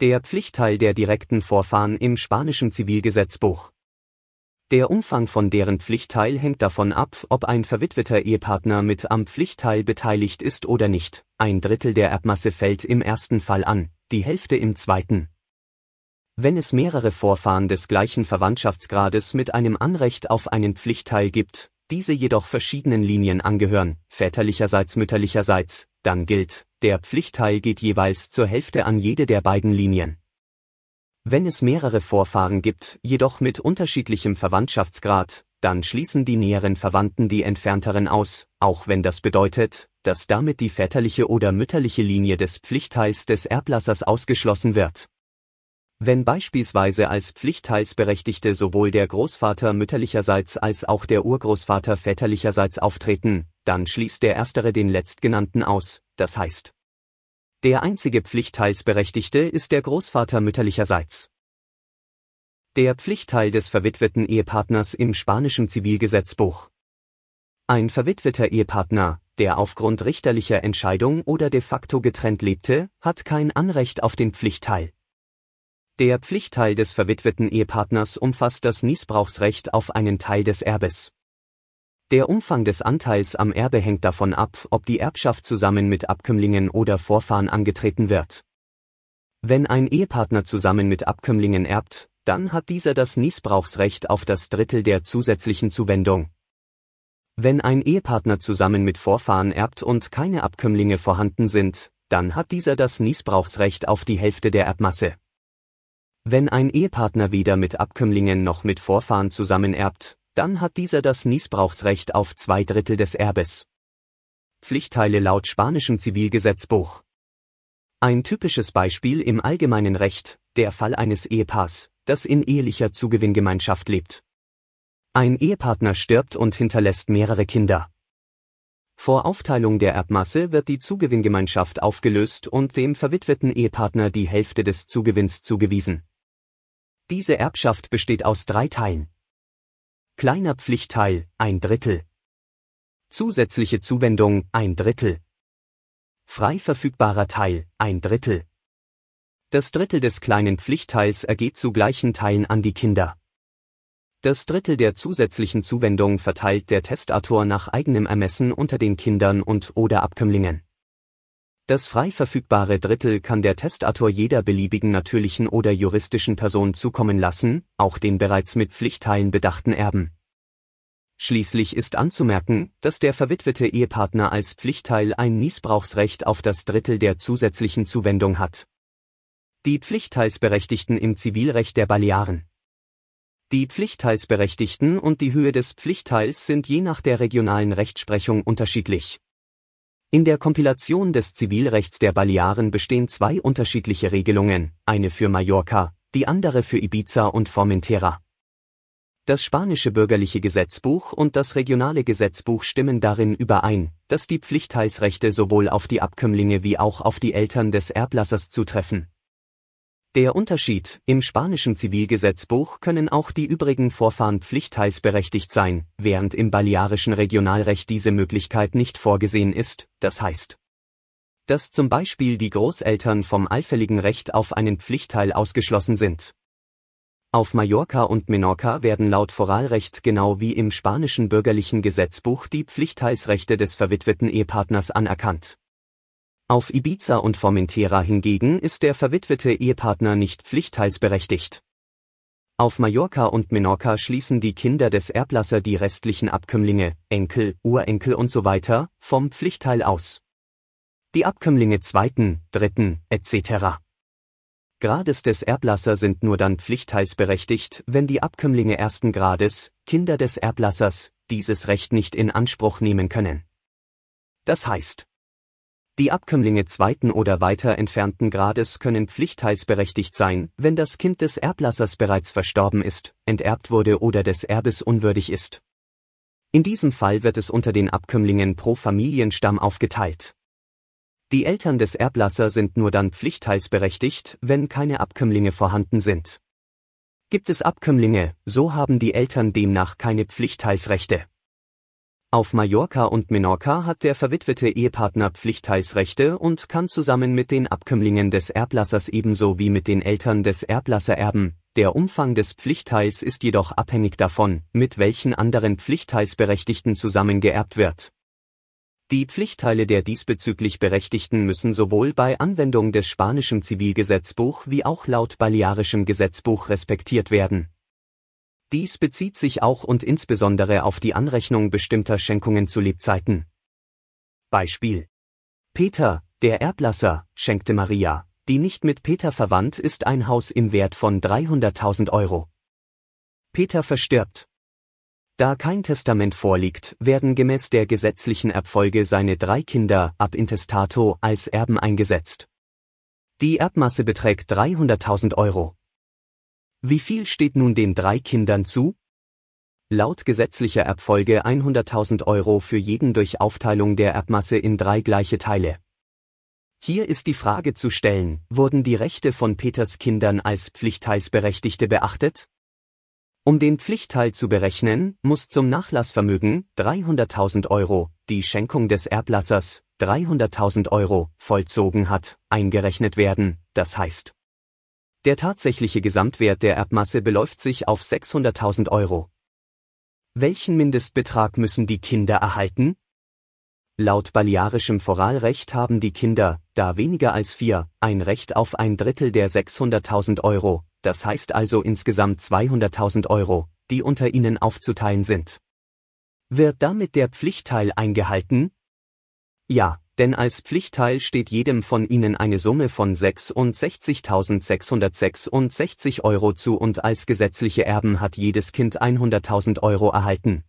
Der Pflichtteil der direkten Vorfahren im spanischen Zivilgesetzbuch. Der Umfang von deren Pflichtteil hängt davon ab, ob ein verwitweter Ehepartner mit am Pflichtteil beteiligt ist oder nicht. Ein Drittel der Erbmasse fällt im ersten Fall an, die Hälfte im zweiten. Wenn es mehrere Vorfahren des gleichen Verwandtschaftsgrades mit einem Anrecht auf einen Pflichtteil gibt, diese jedoch verschiedenen Linien angehören, väterlicherseits mütterlicherseits, dann gilt, der Pflichtteil geht jeweils zur Hälfte an jede der beiden Linien. Wenn es mehrere Vorfahren gibt, jedoch mit unterschiedlichem Verwandtschaftsgrad, dann schließen die näheren Verwandten die entfernteren aus, auch wenn das bedeutet, dass damit die väterliche oder mütterliche Linie des Pflichtteils des Erblassers ausgeschlossen wird. Wenn beispielsweise als Pflichtteilsberechtigte sowohl der Großvater mütterlicherseits als auch der Urgroßvater väterlicherseits auftreten, dann schließt der erstere den letztgenannten aus, das heißt. Der einzige Pflichtteilsberechtigte ist der Großvater mütterlicherseits. Der Pflichtteil des verwitweten Ehepartners im spanischen Zivilgesetzbuch. Ein verwitweter Ehepartner, der aufgrund richterlicher Entscheidung oder de facto getrennt lebte, hat kein Anrecht auf den Pflichtteil. Der Pflichtteil des verwitweten Ehepartners umfasst das Niesbrauchsrecht auf einen Teil des Erbes. Der Umfang des Anteils am Erbe hängt davon ab, ob die Erbschaft zusammen mit Abkömmlingen oder Vorfahren angetreten wird. Wenn ein Ehepartner zusammen mit Abkömmlingen erbt, dann hat dieser das Niesbrauchsrecht auf das Drittel der zusätzlichen Zuwendung. Wenn ein Ehepartner zusammen mit Vorfahren erbt und keine Abkömmlinge vorhanden sind, dann hat dieser das Niesbrauchsrecht auf die Hälfte der Erbmasse. Wenn ein Ehepartner weder mit Abkömmlingen noch mit Vorfahren zusammenerbt, dann hat dieser das Niesbrauchsrecht auf zwei Drittel des Erbes. Pflichtteile laut spanischem Zivilgesetzbuch. Ein typisches Beispiel im allgemeinen Recht, der Fall eines Ehepaars, das in ehelicher Zugewinngemeinschaft lebt. Ein Ehepartner stirbt und hinterlässt mehrere Kinder. Vor Aufteilung der Erbmasse wird die Zugewinngemeinschaft aufgelöst und dem verwitweten Ehepartner die Hälfte des Zugewinns zugewiesen. Diese Erbschaft besteht aus drei Teilen. Kleiner Pflichtteil, ein Drittel. Zusätzliche Zuwendung, ein Drittel. Frei verfügbarer Teil, ein Drittel. Das Drittel des kleinen Pflichtteils ergeht zu gleichen Teilen an die Kinder. Das Drittel der zusätzlichen Zuwendung verteilt der Testator nach eigenem Ermessen unter den Kindern und oder Abkömmlingen. Das frei verfügbare Drittel kann der Testator jeder beliebigen natürlichen oder juristischen Person zukommen lassen, auch den bereits mit Pflichtteilen bedachten Erben. Schließlich ist anzumerken, dass der verwitwete Ehepartner als Pflichtteil ein Niesbrauchsrecht auf das Drittel der zusätzlichen Zuwendung hat. Die Pflichtteilsberechtigten im Zivilrecht der Balearen. Die Pflichtteilsberechtigten und die Höhe des Pflichtteils sind je nach der regionalen Rechtsprechung unterschiedlich. In der Kompilation des Zivilrechts der Balearen bestehen zwei unterschiedliche Regelungen, eine für Mallorca, die andere für Ibiza und Formentera. Das spanische bürgerliche Gesetzbuch und das regionale Gesetzbuch stimmen darin überein, dass die Pflichtteilsrechte sowohl auf die Abkömmlinge wie auch auf die Eltern des Erblassers zutreffen der Unterschied, im spanischen Zivilgesetzbuch können auch die übrigen Vorfahren pflichtteilsberechtigt sein, während im balearischen Regionalrecht diese Möglichkeit nicht vorgesehen ist, das heißt, dass zum Beispiel die Großeltern vom allfälligen Recht auf einen Pflichtteil ausgeschlossen sind. Auf Mallorca und Menorca werden laut Foralrecht genau wie im spanischen bürgerlichen Gesetzbuch die Pflichtteilsrechte des verwitweten Ehepartners anerkannt auf Ibiza und Formentera hingegen ist der verwitwete Ehepartner nicht pflichtteilsberechtigt. Auf Mallorca und Menorca schließen die Kinder des Erblasser die restlichen Abkömmlinge, Enkel, Urenkel und so weiter, vom Pflichtteil aus. Die Abkömmlinge zweiten, dritten, etc. Grades des Erblasser sind nur dann pflichtteilsberechtigt, wenn die Abkömmlinge ersten Grades, Kinder des Erblassers, dieses Recht nicht in Anspruch nehmen können. Das heißt, die Abkömmlinge zweiten oder weiter entfernten Grades können pflichtteilsberechtigt sein, wenn das Kind des Erblassers bereits verstorben ist, enterbt wurde oder des Erbes unwürdig ist. In diesem Fall wird es unter den Abkömmlingen pro Familienstamm aufgeteilt. Die Eltern des Erblasser sind nur dann pflichtteilsberechtigt, wenn keine Abkömmlinge vorhanden sind. Gibt es Abkömmlinge, so haben die Eltern demnach keine Pflichtteilsrechte. Auf Mallorca und Menorca hat der verwitwete Ehepartner Pflichtteilsrechte und kann zusammen mit den Abkömmlingen des Erblassers ebenso wie mit den Eltern des Erblasser erben. Der Umfang des Pflichtteils ist jedoch abhängig davon, mit welchen anderen Pflichtteilsberechtigten zusammengeerbt wird. Die Pflichtteile der diesbezüglich Berechtigten müssen sowohl bei Anwendung des spanischen Zivilgesetzbuch wie auch laut balearischem Gesetzbuch respektiert werden. Dies bezieht sich auch und insbesondere auf die Anrechnung bestimmter Schenkungen zu Lebzeiten. Beispiel. Peter, der Erblasser, schenkte Maria, die nicht mit Peter verwandt ist, ein Haus im Wert von 300.000 Euro. Peter verstirbt. Da kein Testament vorliegt, werden gemäß der gesetzlichen Erbfolge seine drei Kinder ab intestato als Erben eingesetzt. Die Erbmasse beträgt 300.000 Euro. Wie viel steht nun den drei Kindern zu? Laut gesetzlicher Erbfolge 100.000 Euro für jeden durch Aufteilung der Erbmasse in drei gleiche Teile. Hier ist die Frage zu stellen, wurden die Rechte von Peters Kindern als Pflichtteilsberechtigte beachtet? Um den Pflichtteil zu berechnen, muss zum Nachlassvermögen 300.000 Euro, die Schenkung des Erblassers 300.000 Euro vollzogen hat, eingerechnet werden, das heißt. Der tatsächliche Gesamtwert der Erbmasse beläuft sich auf 600.000 Euro. Welchen Mindestbetrag müssen die Kinder erhalten? Laut balearischem Foralrecht haben die Kinder, da weniger als vier, ein Recht auf ein Drittel der 600.000 Euro, das heißt also insgesamt 200.000 Euro, die unter ihnen aufzuteilen sind. Wird damit der Pflichtteil eingehalten? Ja, denn als Pflichtteil steht jedem von ihnen eine Summe von 66.666 Euro zu und als gesetzliche Erben hat jedes Kind 100.000 Euro erhalten.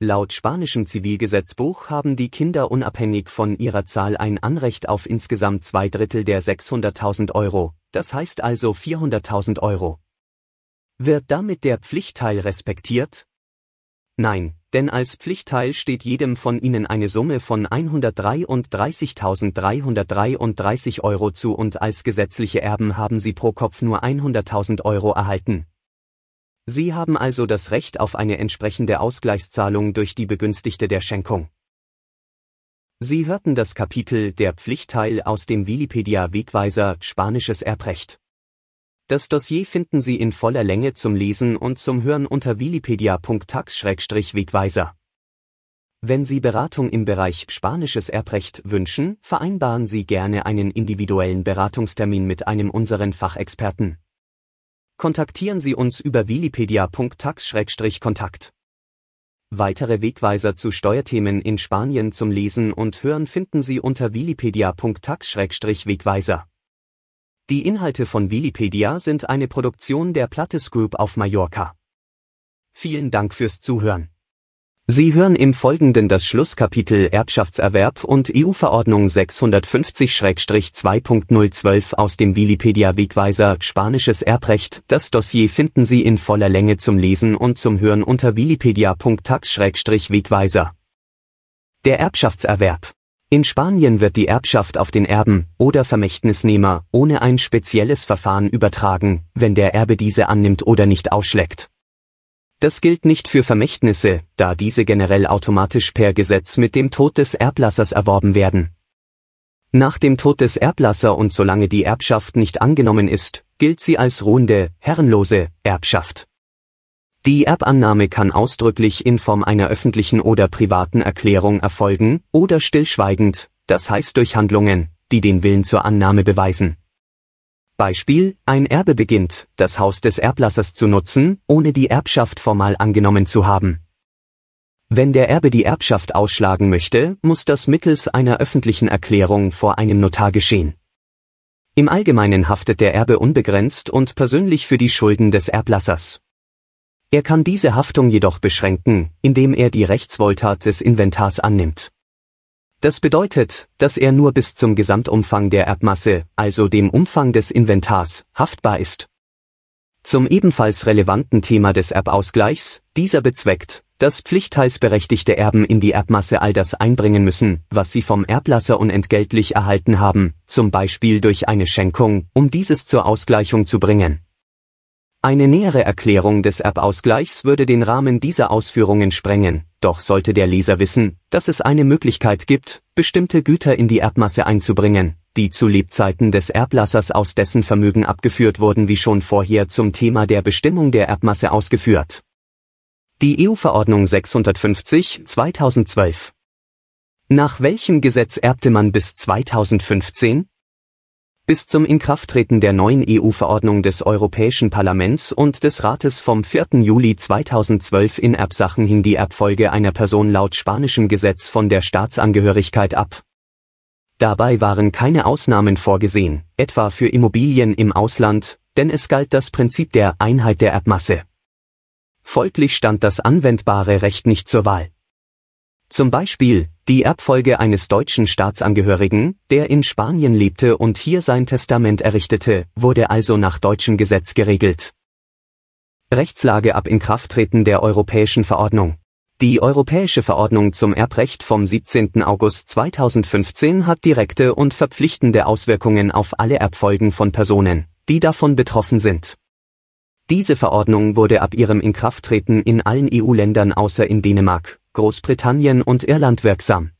Laut spanischem Zivilgesetzbuch haben die Kinder unabhängig von ihrer Zahl ein Anrecht auf insgesamt zwei Drittel der 600.000 Euro, das heißt also 400.000 Euro. Wird damit der Pflichtteil respektiert? Nein, denn als Pflichtteil steht jedem von ihnen eine Summe von 133.333 Euro zu und als gesetzliche Erben haben sie pro Kopf nur 100.000 Euro erhalten. Sie haben also das Recht auf eine entsprechende Ausgleichszahlung durch die Begünstigte der Schenkung. Sie hörten das Kapitel Der Pflichtteil aus dem Wikipedia Wegweiser Spanisches Erbrecht. Das Dossier finden Sie in voller Länge zum Lesen und zum Hören unter wikipedia.tax-wegweiser. Wenn Sie Beratung im Bereich Spanisches Erbrecht wünschen, vereinbaren Sie gerne einen individuellen Beratungstermin mit einem unseren Fachexperten. Kontaktieren Sie uns über wikipedia.tax-kontakt. Weitere Wegweiser zu Steuerthemen in Spanien zum Lesen und Hören finden Sie unter wikipedia.tax-wegweiser. Die Inhalte von Wikipedia sind eine Produktion der Plattes Group auf Mallorca. Vielen Dank fürs Zuhören. Sie hören im Folgenden das Schlusskapitel Erbschaftserwerb und EU-Verordnung 650-2.012 aus dem Wikipedia Wegweiser Spanisches Erbrecht. Das Dossier finden Sie in voller Länge zum Lesen und zum Hören unter wikipedia.tax-wegweiser. Der Erbschaftserwerb. In Spanien wird die Erbschaft auf den Erben oder Vermächtnisnehmer ohne ein spezielles Verfahren übertragen, wenn der Erbe diese annimmt oder nicht ausschlägt. Das gilt nicht für Vermächtnisse, da diese generell automatisch per Gesetz mit dem Tod des Erblassers erworben werden. Nach dem Tod des Erblasser und solange die Erbschaft nicht angenommen ist, gilt sie als ruhende, herrenlose Erbschaft. Die Erbannahme kann ausdrücklich in Form einer öffentlichen oder privaten Erklärung erfolgen oder stillschweigend, das heißt durch Handlungen, die den Willen zur Annahme beweisen. Beispiel, ein Erbe beginnt, das Haus des Erblassers zu nutzen, ohne die Erbschaft formal angenommen zu haben. Wenn der Erbe die Erbschaft ausschlagen möchte, muss das mittels einer öffentlichen Erklärung vor einem Notar geschehen. Im Allgemeinen haftet der Erbe unbegrenzt und persönlich für die Schulden des Erblassers. Er kann diese Haftung jedoch beschränken, indem er die Rechtswohltat des Inventars annimmt. Das bedeutet, dass er nur bis zum Gesamtumfang der Erbmasse, also dem Umfang des Inventars, haftbar ist. Zum ebenfalls relevanten Thema des Erbausgleichs, dieser bezweckt, dass pflichtteilsberechtigte Erben in die Erbmasse all das einbringen müssen, was sie vom Erblasser unentgeltlich erhalten haben, zum Beispiel durch eine Schenkung, um dieses zur Ausgleichung zu bringen. Eine nähere Erklärung des Erbausgleichs würde den Rahmen dieser Ausführungen sprengen, doch sollte der Leser wissen, dass es eine Möglichkeit gibt, bestimmte Güter in die Erbmasse einzubringen, die zu Lebzeiten des Erblassers aus dessen Vermögen abgeführt wurden wie schon vorher zum Thema der Bestimmung der Erbmasse ausgeführt. Die EU-Verordnung 650 2012 Nach welchem Gesetz erbte man bis 2015? Bis zum Inkrafttreten der neuen EU-Verordnung des Europäischen Parlaments und des Rates vom 4. Juli 2012 in Erbsachen hing die Erbfolge einer Person laut spanischem Gesetz von der Staatsangehörigkeit ab. Dabei waren keine Ausnahmen vorgesehen, etwa für Immobilien im Ausland, denn es galt das Prinzip der Einheit der Erbmasse. Folglich stand das anwendbare Recht nicht zur Wahl. Zum Beispiel, die Erbfolge eines deutschen Staatsangehörigen, der in Spanien lebte und hier sein Testament errichtete, wurde also nach deutschem Gesetz geregelt. Rechtslage ab Inkrafttreten der Europäischen Verordnung. Die Europäische Verordnung zum Erbrecht vom 17. August 2015 hat direkte und verpflichtende Auswirkungen auf alle Erbfolgen von Personen, die davon betroffen sind. Diese Verordnung wurde ab ihrem Inkrafttreten in allen EU-Ländern außer in Dänemark, Großbritannien und Irland wirksam.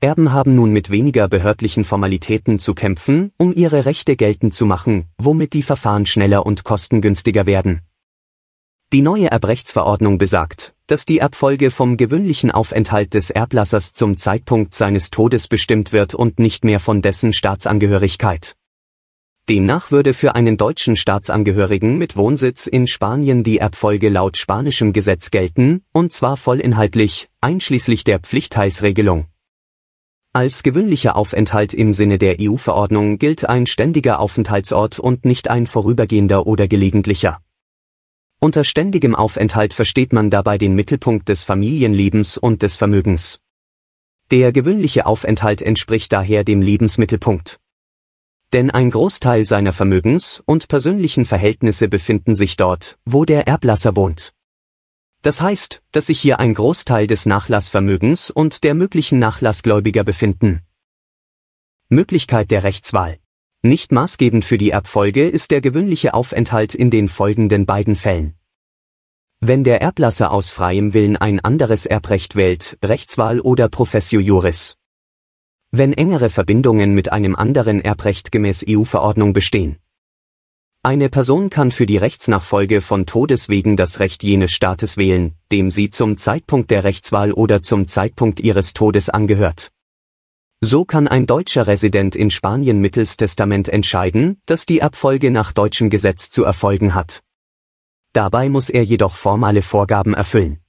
Erben haben nun mit weniger behördlichen Formalitäten zu kämpfen, um ihre Rechte geltend zu machen, womit die Verfahren schneller und kostengünstiger werden. Die neue Erbrechtsverordnung besagt, dass die Erbfolge vom gewöhnlichen Aufenthalt des Erblassers zum Zeitpunkt seines Todes bestimmt wird und nicht mehr von dessen Staatsangehörigkeit. Demnach würde für einen deutschen Staatsangehörigen mit Wohnsitz in Spanien die Erbfolge laut spanischem Gesetz gelten, und zwar vollinhaltlich, einschließlich der Pflichtteilsregelung. Als gewöhnlicher Aufenthalt im Sinne der EU-Verordnung gilt ein ständiger Aufenthaltsort und nicht ein vorübergehender oder gelegentlicher. Unter ständigem Aufenthalt versteht man dabei den Mittelpunkt des Familienlebens und des Vermögens. Der gewöhnliche Aufenthalt entspricht daher dem Lebensmittelpunkt. Denn ein Großteil seiner Vermögens- und persönlichen Verhältnisse befinden sich dort, wo der Erblasser wohnt. Das heißt, dass sich hier ein Großteil des Nachlassvermögens und der möglichen Nachlassgläubiger befinden. Möglichkeit der Rechtswahl. Nicht maßgebend für die Erbfolge ist der gewöhnliche Aufenthalt in den folgenden beiden Fällen. Wenn der Erblasser aus freiem Willen ein anderes Erbrecht wählt, Rechtswahl oder Professio Juris wenn engere Verbindungen mit einem anderen Erbrecht gemäß EU-Verordnung bestehen. Eine Person kann für die Rechtsnachfolge von Todes wegen das Recht jenes Staates wählen, dem sie zum Zeitpunkt der Rechtswahl oder zum Zeitpunkt ihres Todes angehört. So kann ein deutscher Resident in Spanien mittels Testament entscheiden, dass die Erbfolge nach deutschem Gesetz zu erfolgen hat. Dabei muss er jedoch formale Vorgaben erfüllen.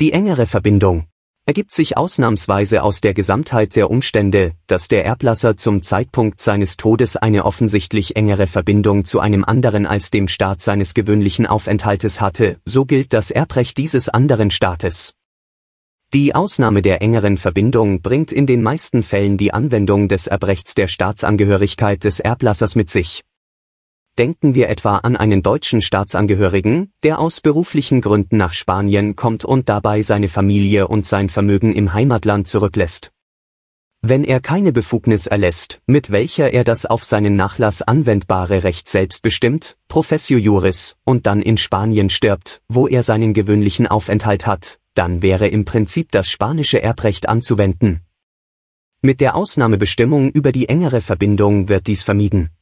Die engere Verbindung, ergibt sich ausnahmsweise aus der Gesamtheit der Umstände, dass der Erblasser zum Zeitpunkt seines Todes eine offensichtlich engere Verbindung zu einem anderen als dem Staat seines gewöhnlichen Aufenthaltes hatte, so gilt das Erbrecht dieses anderen Staates. Die Ausnahme der engeren Verbindung bringt in den meisten Fällen die Anwendung des Erbrechts der Staatsangehörigkeit des Erblassers mit sich. Denken wir etwa an einen deutschen Staatsangehörigen, der aus beruflichen Gründen nach Spanien kommt und dabei seine Familie und sein Vermögen im Heimatland zurücklässt. Wenn er keine Befugnis erlässt, mit welcher er das auf seinen Nachlass anwendbare Recht selbst bestimmt, Professio Juris, und dann in Spanien stirbt, wo er seinen gewöhnlichen Aufenthalt hat, dann wäre im Prinzip das spanische Erbrecht anzuwenden. Mit der Ausnahmebestimmung über die engere Verbindung wird dies vermieden.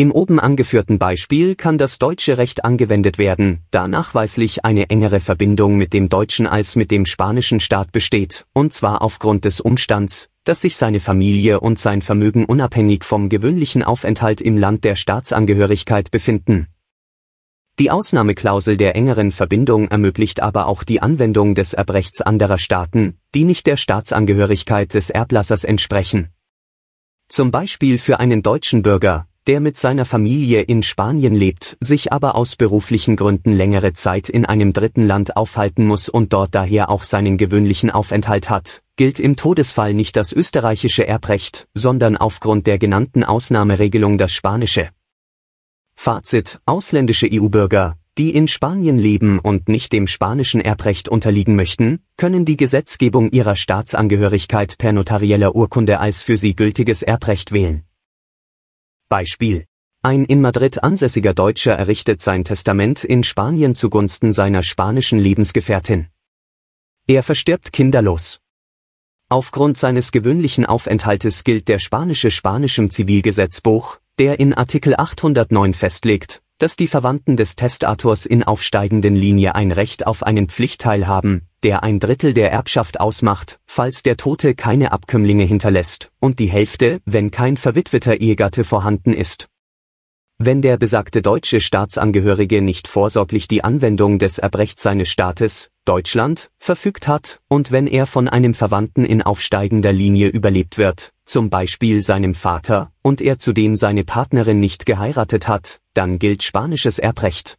Im oben angeführten Beispiel kann das deutsche Recht angewendet werden, da nachweislich eine engere Verbindung mit dem deutschen als mit dem spanischen Staat besteht, und zwar aufgrund des Umstands, dass sich seine Familie und sein Vermögen unabhängig vom gewöhnlichen Aufenthalt im Land der Staatsangehörigkeit befinden. Die Ausnahmeklausel der engeren Verbindung ermöglicht aber auch die Anwendung des Erbrechts anderer Staaten, die nicht der Staatsangehörigkeit des Erblassers entsprechen. Zum Beispiel für einen deutschen Bürger, der mit seiner Familie in Spanien lebt, sich aber aus beruflichen Gründen längere Zeit in einem dritten Land aufhalten muss und dort daher auch seinen gewöhnlichen Aufenthalt hat, gilt im Todesfall nicht das österreichische Erbrecht, sondern aufgrund der genannten Ausnahmeregelung das spanische. Fazit, ausländische EU-Bürger, die in Spanien leben und nicht dem spanischen Erbrecht unterliegen möchten, können die Gesetzgebung ihrer Staatsangehörigkeit per notarieller Urkunde als für sie gültiges Erbrecht wählen. Beispiel. Ein in Madrid ansässiger Deutscher errichtet sein Testament in Spanien zugunsten seiner spanischen Lebensgefährtin. Er verstirbt kinderlos. Aufgrund seines gewöhnlichen Aufenthaltes gilt der spanische spanischem Zivilgesetzbuch, der in Artikel 809 festlegt, dass die Verwandten des Testators in aufsteigenden Linie ein Recht auf einen Pflichtteil haben, der ein Drittel der Erbschaft ausmacht, falls der Tote keine Abkömmlinge hinterlässt, und die Hälfte, wenn kein verwitweter Ehegatte vorhanden ist. Wenn der besagte deutsche Staatsangehörige nicht vorsorglich die Anwendung des Erbrechts seines Staates, Deutschland, verfügt hat, und wenn er von einem Verwandten in aufsteigender Linie überlebt wird, zum Beispiel seinem Vater, und er zudem seine Partnerin nicht geheiratet hat, dann gilt spanisches Erbrecht.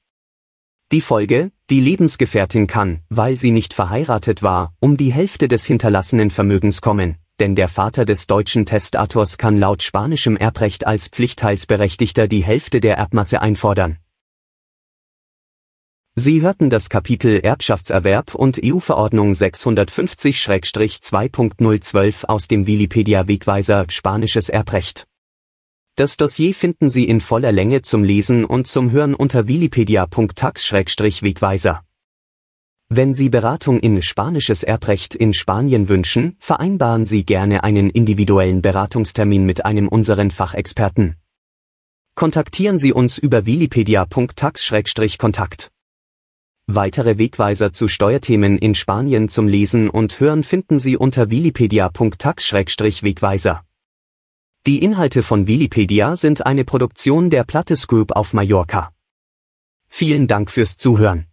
Die Folge, die Lebensgefährtin kann, weil sie nicht verheiratet war, um die Hälfte des hinterlassenen Vermögens kommen, denn der Vater des deutschen Testators kann laut spanischem Erbrecht als Pflichtteilsberechtigter die Hälfte der Erbmasse einfordern. Sie hörten das Kapitel Erbschaftserwerb und EU-Verordnung 650-2.012 aus dem Wikipedia-Wegweiser Spanisches Erbrecht. Das Dossier finden Sie in voller Länge zum Lesen und zum Hören unter wikipedia.tax-wegweiser. Wenn Sie Beratung in spanisches Erbrecht in Spanien wünschen, vereinbaren Sie gerne einen individuellen Beratungstermin mit einem unseren Fachexperten. Kontaktieren Sie uns über wikipedia.tax-kontakt. Weitere Wegweiser zu Steuerthemen in Spanien zum Lesen und Hören finden Sie unter wikipedia.tax-wegweiser. Die Inhalte von Wikipedia sind eine Produktion der Plattes Group auf Mallorca. Vielen Dank fürs Zuhören.